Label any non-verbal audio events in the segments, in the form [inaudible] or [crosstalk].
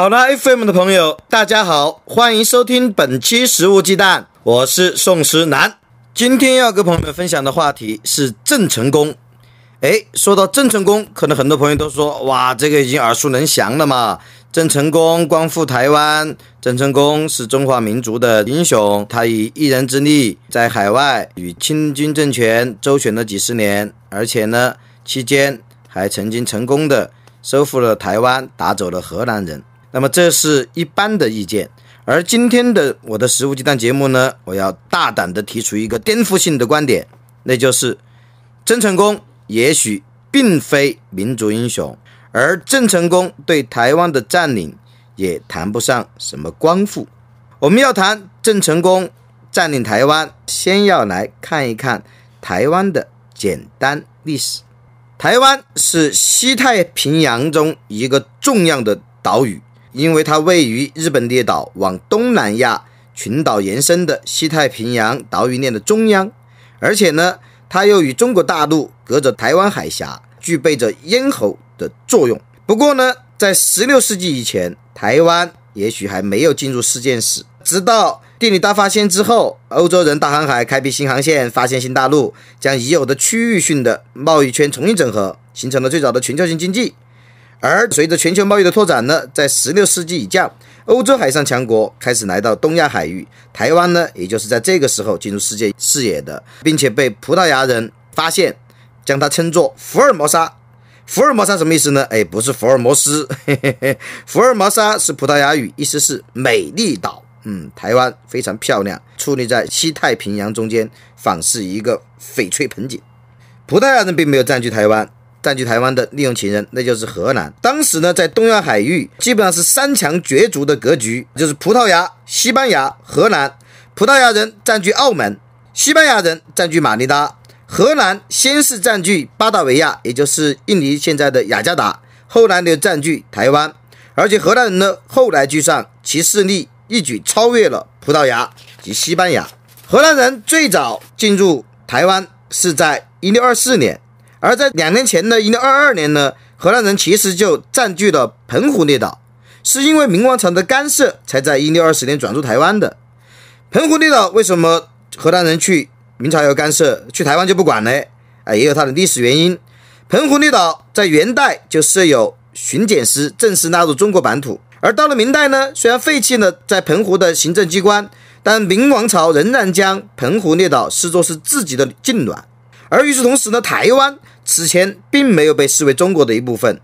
好了，FM 的朋友，大家好，欢迎收听本期《食物鸡蛋》，我是宋诗南。今天要跟朋友们分享的话题是郑成功。哎，说到郑成功，可能很多朋友都说，哇，这个已经耳熟能详了嘛。郑成功光复台湾，郑成功是中华民族的英雄，他以一人之力在海外与清军政权周旋了几十年，而且呢，期间还曾经成功的收复了台湾，打走了荷兰人。那么这是一般的意见。而今天的我的食物鸡蛋节目呢，我要大胆的提出一个颠覆性的观点，那就是郑成功也许并非民族英雄，而郑成功对台湾的占领也谈不上什么光复。我们要谈郑成功占领台湾，先要来看一看台湾的简单历史。台湾是西太平洋中一个重要的岛屿。因为它位于日本列岛往东南亚群岛延伸的西太平洋岛屿链的中央，而且呢，它又与中国大陆隔着台湾海峡，具备着咽喉的作用。不过呢，在16世纪以前，台湾也许还没有进入世界史。直到地理大发现之后，欧洲人大航海，开辟新航线，发现新大陆，将已有的区域性的贸易圈重新整合，形成了最早的全球性经济。而随着全球贸易的拓展呢，在十六世纪以降，欧洲海上强国开始来到东亚海域，台湾呢，也就是在这个时候进入世界视野的，并且被葡萄牙人发现，将它称作福尔摩沙。福尔摩沙什么意思呢？哎，不是福尔摩斯，嘿嘿嘿，福尔摩沙是葡萄牙语，意思是美丽岛。嗯，台湾非常漂亮，矗立在西太平洋中间，仿似一个翡翠盆景。葡萄牙人并没有占据台湾。占据台湾的利用情人，那就是荷兰。当时呢，在东亚海域基本上是三强角逐的格局，就是葡萄牙、西班牙、荷兰。葡萄牙人占据澳门，西班牙人占据马尼拉，荷兰先是占据巴达维亚，也就是印尼现在的雅加达，后来又占据台湾。而且荷兰人呢，后来居上，其势力一举超越了葡萄牙及西班牙。荷兰人最早进入台湾是在一六二四年。而在两年前的一六二二年呢，荷兰人其实就占据了澎湖列岛，是因为明王朝的干涉，才在一六二十年转入台湾的。澎湖列岛为什么荷兰人去，明朝要干涉，去台湾就不管呢？啊，也有它的历史原因。澎湖列岛在元代就设有巡检司，正式纳入中国版图。而到了明代呢，虽然废弃了在澎湖的行政机关，但明王朝仍然将澎湖列岛视作是自己的境卵。而与此同时呢，台湾此前并没有被视为中国的一部分。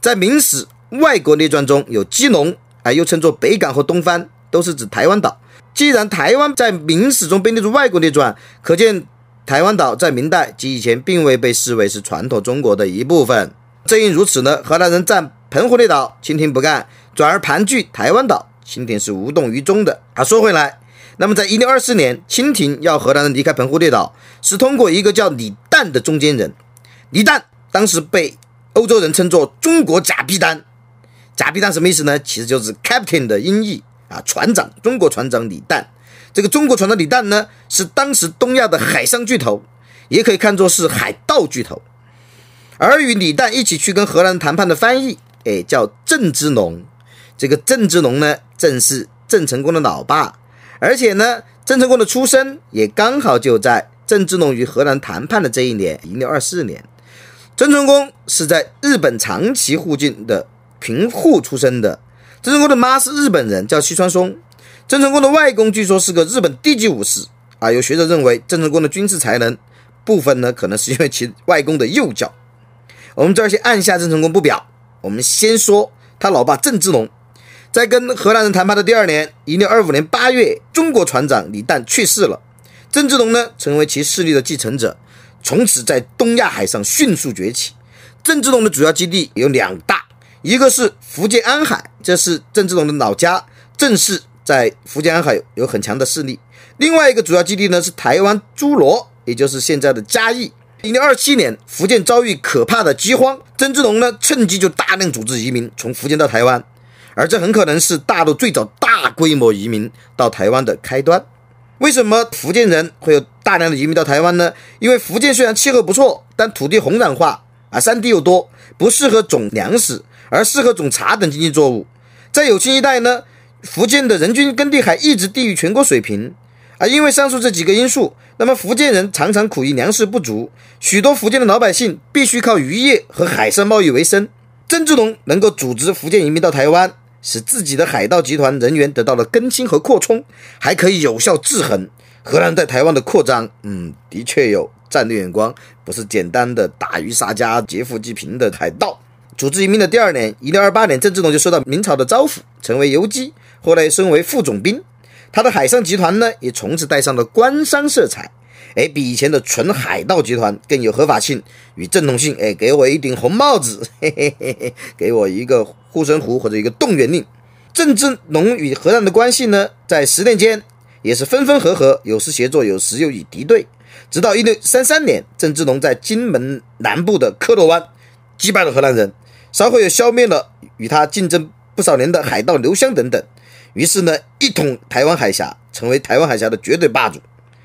在《明史·外国列传》中有基隆，啊，又称作北港和东番，都是指台湾岛。既然台湾在明史中被列入外国列传，可见台湾岛在明代及以前并未被视为是传统中国的一部分。正因如此呢，荷兰人占澎湖列岛，清廷不干，转而盘踞台湾岛，清廷是无动于衷的。啊，说回来。那么，在一六二四年，清廷要荷兰人离开澎湖列岛，是通过一个叫李旦的中间人。李旦当时被欧洲人称作“中国甲必丹”。甲必丹什么意思呢？其实就是 captain 的音译啊，船长，中国船长李旦。这个中国船长李旦呢，是当时东亚的海上巨头，也可以看作是海盗巨头。而与李旦一起去跟荷兰谈判的翻译，哎，叫郑芝龙。这个郑芝龙呢，正是郑成功的老爸。而且呢，郑成功的出生也刚好就在郑芝龙与荷兰谈判的这一年，一六二四年。郑成功是在日本长崎附近的平户出生的。郑成功的妈是日本人，叫西川松。郑成功的外公据说是个日本低级武士啊。有学者认为，郑成功的军事才能部分呢，可能是因为其外公的幼教。我们这儿先按下郑成功不表，我们先说他老爸郑芝龙。在跟荷兰人谈判的第二年，一六二五年八月，中国船长李旦去世了，郑芝龙呢成为其势力的继承者，从此在东亚海上迅速崛起。郑芝龙的主要基地有两大，一个是福建安海，这是郑芝龙的老家，郑氏在福建安海有很强的势力。另外一个主要基地呢是台湾诸罗，也就是现在的嘉义。一零二七年，福建遭遇可怕的饥荒，郑芝龙呢趁机就大量组织移民从福建到台湾，而这很可能是大陆最早大规模移民到台湾的开端。为什么福建人会有大量的移民到台湾呢？因为福建虽然气候不错，但土地红壤化啊，山地又多，不适合种粮食，而适合种茶等经济作物。在有清一代呢，福建的人均耕地还一直低于全国水平。啊，因为上述这几个因素，那么福建人常常苦于粮食不足，许多福建的老百姓必须靠渔业和海上贸易为生。郑芝龙能够组织福建移民到台湾，使自己的海盗集团人员得到了更新和扩充，还可以有效制衡荷兰在台湾的扩张。嗯，的确有战略眼光，不是简单的打鱼杀家、劫富济贫的海盗。组织移民的第二年，一六二八年，郑芝龙就收到明朝的招抚，成为游击，后来升为副总兵。他的海上集团呢，也从此带上了官商色彩，哎，比以前的纯海盗集团更有合法性与正统性。哎，给我一顶红帽子，[laughs] 嘿嘿嘿嘿，给我一个护身符或者一个动员令。郑芝龙与荷兰的关系呢，在十年间也是分分合合，有时协作，有时又以敌对。直到一六三三年，郑芝龙在金门南部的科罗湾击败了荷兰人，稍后又消灭了与他竞争不少年的海盗刘湘等等。于是呢，一统台湾海峡，成为台湾海峡的绝对霸主。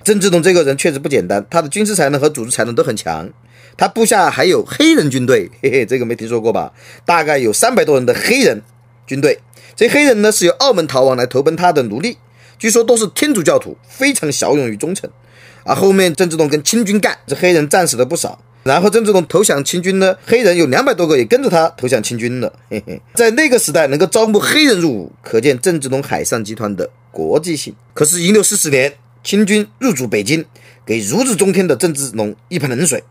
郑志东这个人确实不简单，他的军事才能和组织才能都很强。他部下还有黑人军队，[laughs] 嘿嘿，这个没听说过吧？大概有三百多人的黑人军队。这黑人呢，是由澳门逃亡来投奔他的奴隶，据说都是天主教徒，非常骁勇与忠诚。啊，后面郑志东跟清军干，这黑人战死了不少。然后郑志东投降清军呢，黑人有两百多个也跟着他投降清军了。[laughs] 嘿嘿，在那个时代能够招募黑人入伍，可见郑志东海上集团的国际性。可是，一六四四年清军入主北京，给如日中天的郑芝龙一盆冷水。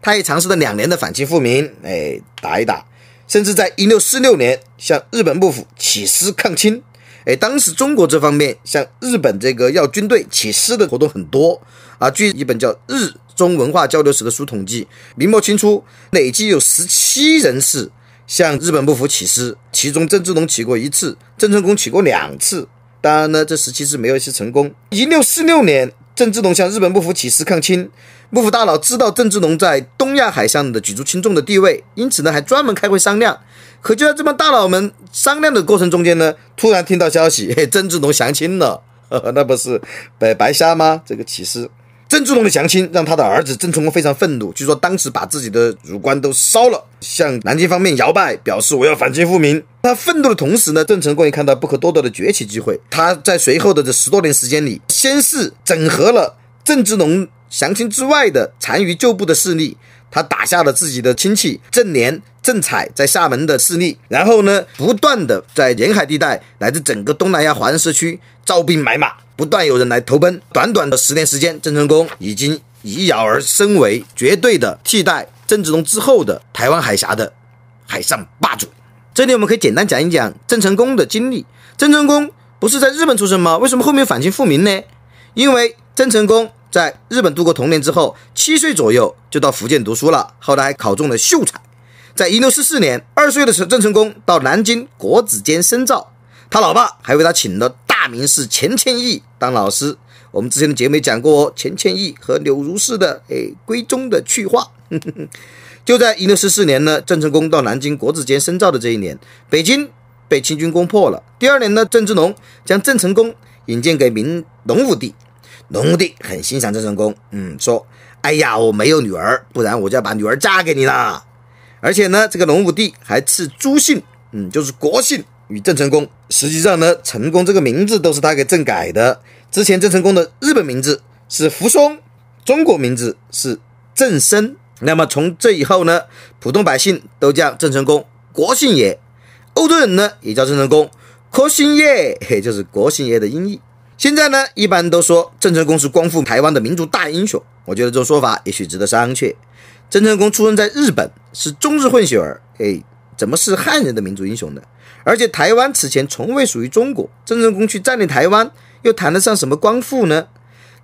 他也尝试了两年的反清复明，哎，打一打，甚至在一六四六年向日本幕府起师抗清。哎，当时中国这方面向日本这个要军队起师的活动很多啊。据一本叫《日中文化交流史》的书统计，明末清初累计有十七人士向日本幕府起师，其中郑芝龙起过一次，郑成功起过两次。当然呢，这十七次没有一次成功。一六四六年，郑芝龙向日本幕府起事抗清，幕府大佬知道郑芝龙在东亚海上的举足轻重的地位，因此呢，还专门开会商量。可就在这帮大佬们商量的过程中间呢，突然听到消息，嘿，郑芝龙降清了，呵 [laughs] 呵，那不是白白瞎吗？这个起事，郑芝龙的降清让他的儿子郑成功非常愤怒，据说当时把自己的乳棺都烧了，向南京方面摇摆，表示我要反清复明。他愤怒的同时呢，郑成功也看到不可多得的崛起机会，他在随后的这十多年时间里，先是整合了郑芝龙降清之外的残余旧部的势力，他打下了自己的亲戚郑连。郑彩在厦门的势力，然后呢，不断的在沿海地带乃至整个东南亚华人社区招兵买马，不断有人来投奔。短短的十年时间，郑成功已经一跃而身为绝对的替代郑芝龙之后的台湾海峡的海上霸主。这里我们可以简单讲一讲郑成功的经历。郑成功不是在日本出生吗？为什么后面反清复明呢？因为郑成功在日本度过童年之后，七岁左右就到福建读书了，后来考中了秀才。在一六四四年，二岁的时候，郑成功到南京国子监深造，他老爸还为他请了大名士钱谦益当老师。我们之前的节目也讲过，钱谦益和柳如是的诶闺中的趣话。[laughs] 就在一六四四年呢，郑成功到南京国子监深造的这一年，北京被清军攻破了。第二年呢，郑芝龙将郑成功引荐给明隆武帝，隆武帝很欣赏郑成功，嗯，说：“哎呀，我没有女儿，不然我就要把女儿嫁给你了。”而且呢，这个隆武帝还赐朱姓，嗯，就是国姓与郑成功。实际上呢，成功这个名字都是他给郑改的。之前郑成功的日本名字是福松，中国名字是郑生。那么从这以后呢，普通百姓都叫郑成功国姓爷，欧洲人呢也叫郑成功国姓爷，也就是国姓爷的音译。现在呢，一般都说郑成功是光复台湾的民族大英雄。我觉得这种说法也许值得商榷。郑成功出生在日本，是中日混血儿，哎，怎么是汉人的民族英雄呢？而且台湾此前从未属于中国，郑成功去占领台湾，又谈得上什么光复呢？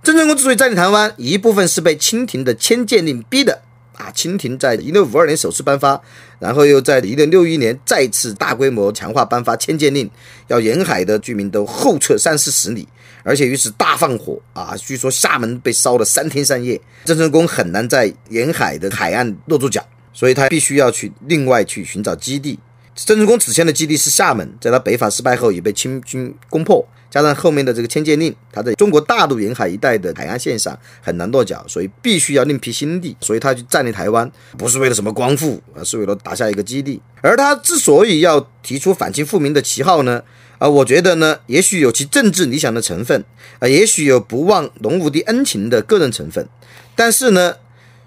郑成功之所以占领台湾，一部分是被清廷的迁建令逼的，啊，清廷在一六五二年首次颁发，然后又在一六六一年再次大规模强化颁发迁建令，要沿海的居民都后撤三四十里，而且于是大放火啊，据说厦门被烧了三天三夜，郑成功很难在沿海的海岸落住脚，所以他必须要去另外去寻找基地。郑成功此前的基地是厦门，在他北伐失败后也被清军攻破。加上后面的这个迁建令，他在中国大陆沿海一带的海岸线上很难落脚，所以必须要另辟新地。所以他去占领台湾，不是为了什么光复，而是为了打下一个基地。而他之所以要提出反清复明的旗号呢，啊，我觉得呢，也许有其政治理想的成分，啊，也许有不忘龙武帝恩情的个人成分，但是呢，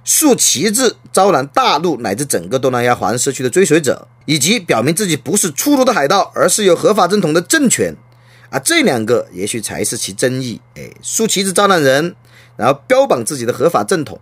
竖旗帜招揽大陆乃至整个东南亚华人社区的追随者，以及表明自己不是粗鲁的海盗，而是有合法正统的政权。啊，这两个也许才是其争议。哎，竖旗帜招揽人，然后标榜自己的合法正统，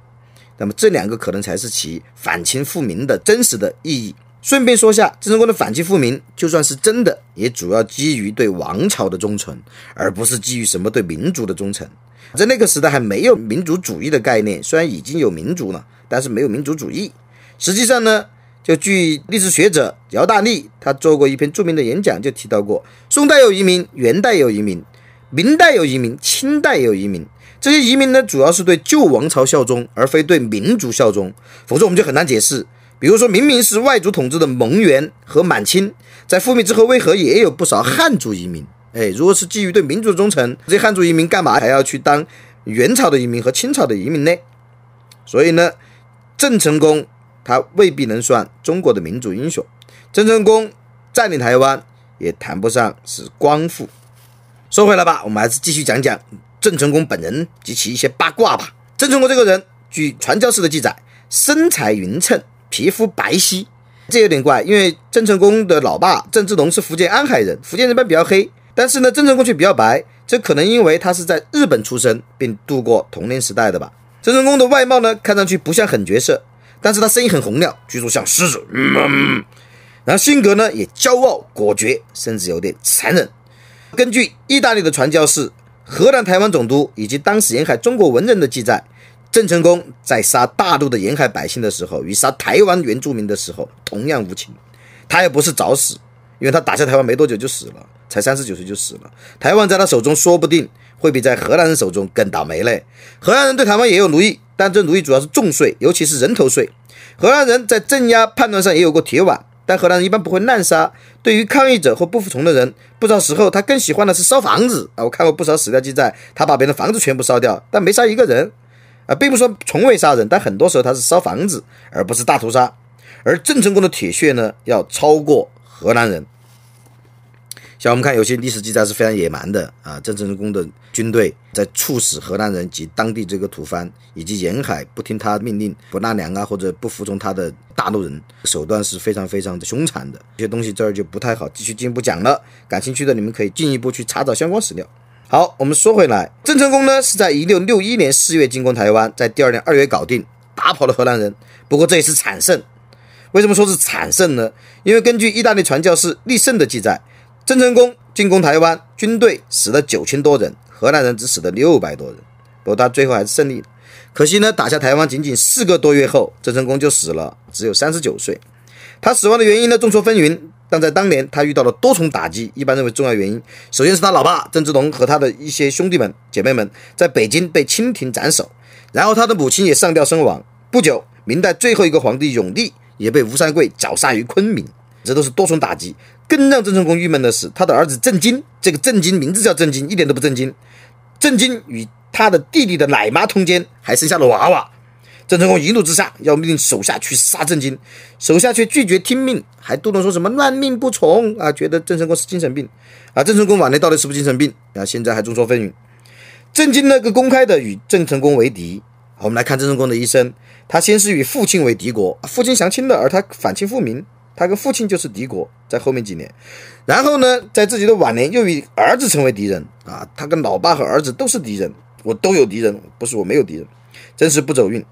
那么这两个可能才是其反清复明的真实的意义。顺便说下，郑成功的反清复明，就算是真的，也主要基于对王朝的忠诚，而不是基于什么对民族的忠诚。在那个时代还没有民族主义的概念，虽然已经有民族了，但是没有民族主义。实际上呢？就据历史学者姚大力，他做过一篇著名的演讲，就提到过，宋代有移民，元代有移民，明代有移民，清代有移民。这些移民呢，主要是对旧王朝效忠，而非对民族效忠。否则我们就很难解释。比如说明明是外族统治的蒙元和满清，在覆灭之后，为何也有不少汉族移民？哎，如果是基于对民族忠诚，这些汉族移民干嘛还要去当元朝的移民和清朝的移民呢？所以呢，郑成功。他未必能算中国的民族英雄。郑成功占领台湾也谈不上是光复。说回来吧，我们还是继续讲讲郑成功本人及其一些八卦吧。郑成功这个人，据传教士的记载，身材匀称，皮肤白皙。这有点怪，因为郑成功的老爸郑芝龙是福建安海人，福建人般比较黑，但是呢，郑成功却比较白。这可能因为他是在日本出生并度过童年时代的吧。郑成功的外貌呢，看上去不像狠角色。但是他声音很洪亮，据说像狮子。嗯，然后性格呢也骄傲果决，甚至有点残忍。根据意大利的传教士、荷兰台湾总督以及当时沿海中国文人的记载，郑成功在杀大陆的沿海百姓的时候，与杀台湾原住民的时候同样无情。他也不是早死，因为他打下台湾没多久就死了，才三十九岁就死了。台湾在他手中说不定会比在荷兰人手中更倒霉嘞。荷兰人对台湾也有奴役。但这奴役主要是重税，尤其是人头税。荷兰人在镇压叛乱上也有过铁腕，但荷兰人一般不会滥杀。对于抗议者或不服从的人，不少时候他更喜欢的是烧房子啊！我看过不少史料记载，他把别人房子全部烧掉，但没杀一个人啊，并不说从未杀人，但很多时候他是烧房子，而不是大屠杀。而郑成功的铁血呢，要超过荷兰人。像我们看有些历史记载是非常野蛮的啊，郑成功的军队在处死荷兰人及当地这个土蕃以及沿海不听他命令、不纳粮啊或者不服从他的大陆人，手段是非常非常的凶残的。这些东西这儿就不太好继续进一步讲了，感兴趣的你们可以进一步去查找相关史料。好，我们说回来，郑成功呢是在一六六一年四月进攻台湾，在第二年二月搞定，打跑了荷兰人。不过这也是惨胜。为什么说是惨胜呢？因为根据意大利传教士利胜的记载。郑成功进攻台湾，军队死了九千多人，荷兰人只死了六百多人。不过他最后还是胜利了。可惜呢，打下台湾仅仅四个多月后，郑成功就死了，只有三十九岁。他死亡的原因呢，众说纷纭。但在当年，他遇到了多重打击。一般认为重要原因，首先是他老爸郑芝龙和他的一些兄弟们、姐妹们在北京被清廷斩首，然后他的母亲也上吊身亡。不久，明代最后一个皇帝永历也被吴三桂绞杀于昆明。这都是多重打击。更让郑成功郁闷的是，他的儿子郑经，这个郑经名字叫郑经，一点都不正经。郑经与他的弟弟的奶妈通奸，还生下了娃娃。郑成功一怒之下要命令手下去杀郑经，手下却拒绝听命，还嘟囔说什么乱命不从啊，觉得郑成功是精神病啊。郑成功晚年到底是不是精神病啊？现在还众说纷纭。郑经那个公开的与郑成功为敌。我们来看郑成功的一生，他先是与父亲为敌国，父亲降清了，而他反清复明。他跟父亲就是敌国，在后面几年，然后呢，在自己的晚年又与儿子成为敌人啊！他跟老爸和儿子都是敌人，我都有敌人，不是我没有敌人，真是不走运。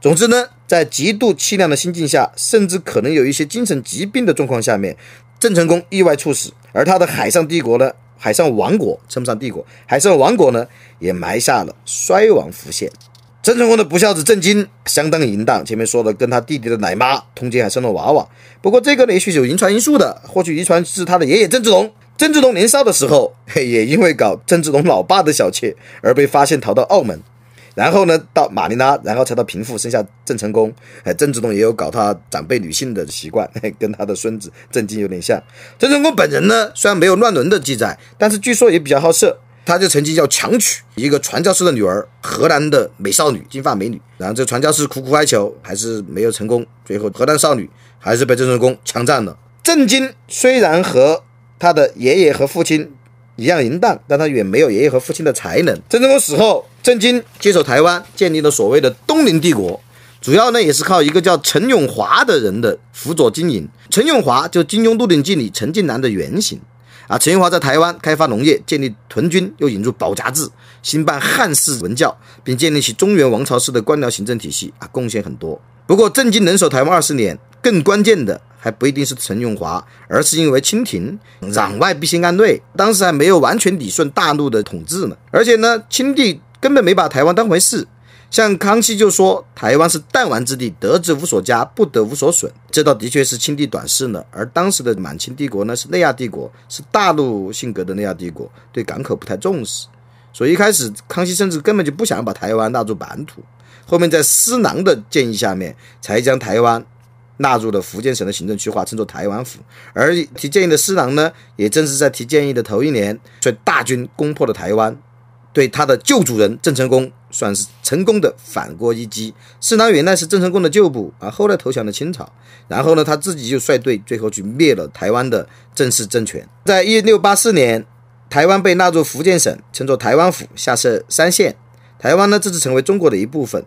总之呢，在极度凄凉的心境下，甚至可能有一些精神疾病的状况下面，郑成功意外猝死，而他的海上帝国呢，海上王国称不上帝国，海上王国呢，也埋下了衰亡伏线。郑成功的不孝子郑经相当淫荡，前面说的跟他弟弟的奶妈通奸还生了娃娃。不过这个呢，也许有遗传因素的，或许遗传是他的爷爷郑芝龙。郑芝龙年少的时候，也因为搞郑芝龙老爸的小妾而被发现，逃到澳门。然后呢，到马尼拉，然后才到平复，生下郑成功。哎，郑芝龙也有搞他长辈女性的习惯，跟他的孙子郑经有点像。郑成功本人呢，虽然没有乱伦的记载，但是据说也比较好色。他就曾经要强娶一个传教士的女儿，荷兰的美少女，金发美女。然后这传教士苦苦哀求，还是没有成功。最后荷兰少女还是被郑成功强占了。郑经虽然和他的爷爷和父亲一样淫荡，但他远没有爷爷和父亲的才能。郑成功死后，郑经接手台湾，建立了所谓的东林帝国，主要呢也是靠一个叫陈永华的人的辅佐经营。陈永华就金庸《鹿鼎记》里陈近南的原型。啊，陈永华在台湾开发农业，建立屯军，又引入保甲制，兴办汉式文教，并建立起中原王朝式的官僚行政体系啊，贡献很多。不过，郑经能守台湾二十年，更关键的还不一定是陈永华，而是因为清廷攘外必先安内，当时还没有完全理顺大陆的统治呢。而且呢，清帝根本没把台湾当回事。像康熙就说台湾是弹丸之地，得之无所加，不得无所损。这倒的确是清帝短视呢。而当时的满清帝国呢，是内亚帝国，是大陆性格的内亚帝国，对港口不太重视。所以一开始康熙甚至根本就不想把台湾纳入版图。后面在施琅的建议下面，才将台湾纳入了福建省的行政区划，称作台湾府。而提建议的施琅呢，也正是在提建议的头一年，率大军攻破了台湾。对他的旧主人郑成功算是成功的反过一击。施琅原来是郑成功的旧部啊，后来投降了清朝，然后呢，他自己就率队，最后去灭了台湾的郑氏政权。在一六八四年，台湾被纳入福建省，称作台湾府，下设三县。台湾呢，这次成为中国的一部分。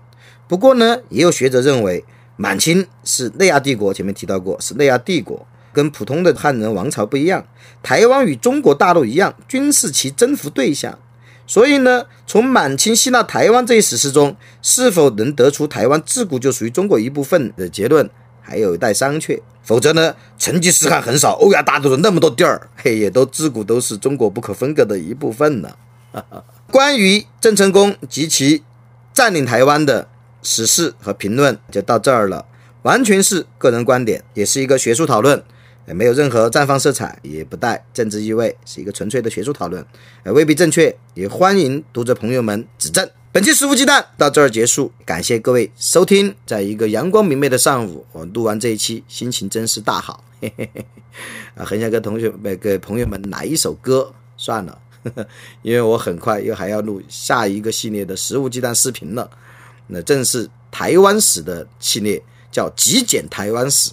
不过呢，也有学者认为，满清是内亚帝国，前面提到过是内亚帝国，跟普通的汉人王朝不一样。台湾与中国大陆一样，均是其征服对象。所以呢，从满清吸纳台湾这一史实中，是否能得出台湾自古就属于中国一部分的结论，还有待商榷。否则呢，成吉思汗很少，欧亚大陆的那么多地儿，嘿，也都自古都是中国不可分割的一部分呢。[laughs] 关于郑成功及其占领台湾的史事和评论就到这儿了，完全是个人观点，也是一个学术讨论。也没有任何绽放色彩，也不带政治意味，是一个纯粹的学术讨论，呃，未必正确，也欢迎读者朋友们指正。本期食物鸡蛋到这儿结束，感谢各位收听。在一个阳光明媚的上午，我录完这一期，心情真是大好。嘿嘿嘿，啊，很想跟同学们、给朋友们来一首歌，算了呵呵，[laughs] 因为我很快又还要录下一个系列的食物鸡蛋视频了，那正是台湾史的系列，叫极简台湾史。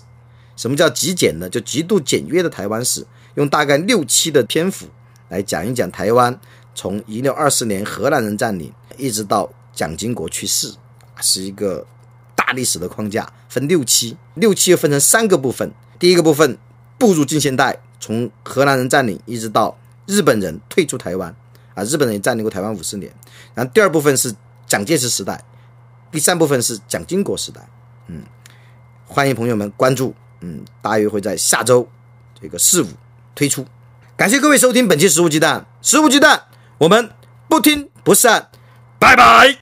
什么叫极简呢？就极度简约的台湾史，用大概六期的篇幅来讲一讲台湾从一六二四年荷兰人占领，一直到蒋经国去世，是一个大历史的框架，分六期，六期又分成三个部分。第一个部分步入近现代，从荷兰人占领一直到日本人退出台湾，啊，日本人也占领过台湾五十年。然后第二部分是蒋介石时代，第三部分是蒋经国时代。嗯，欢迎朋友们关注。嗯，大约会在下周这个四五推出。感谢各位收听本期食物鸡蛋，食物鸡蛋，我们不听不散，拜拜。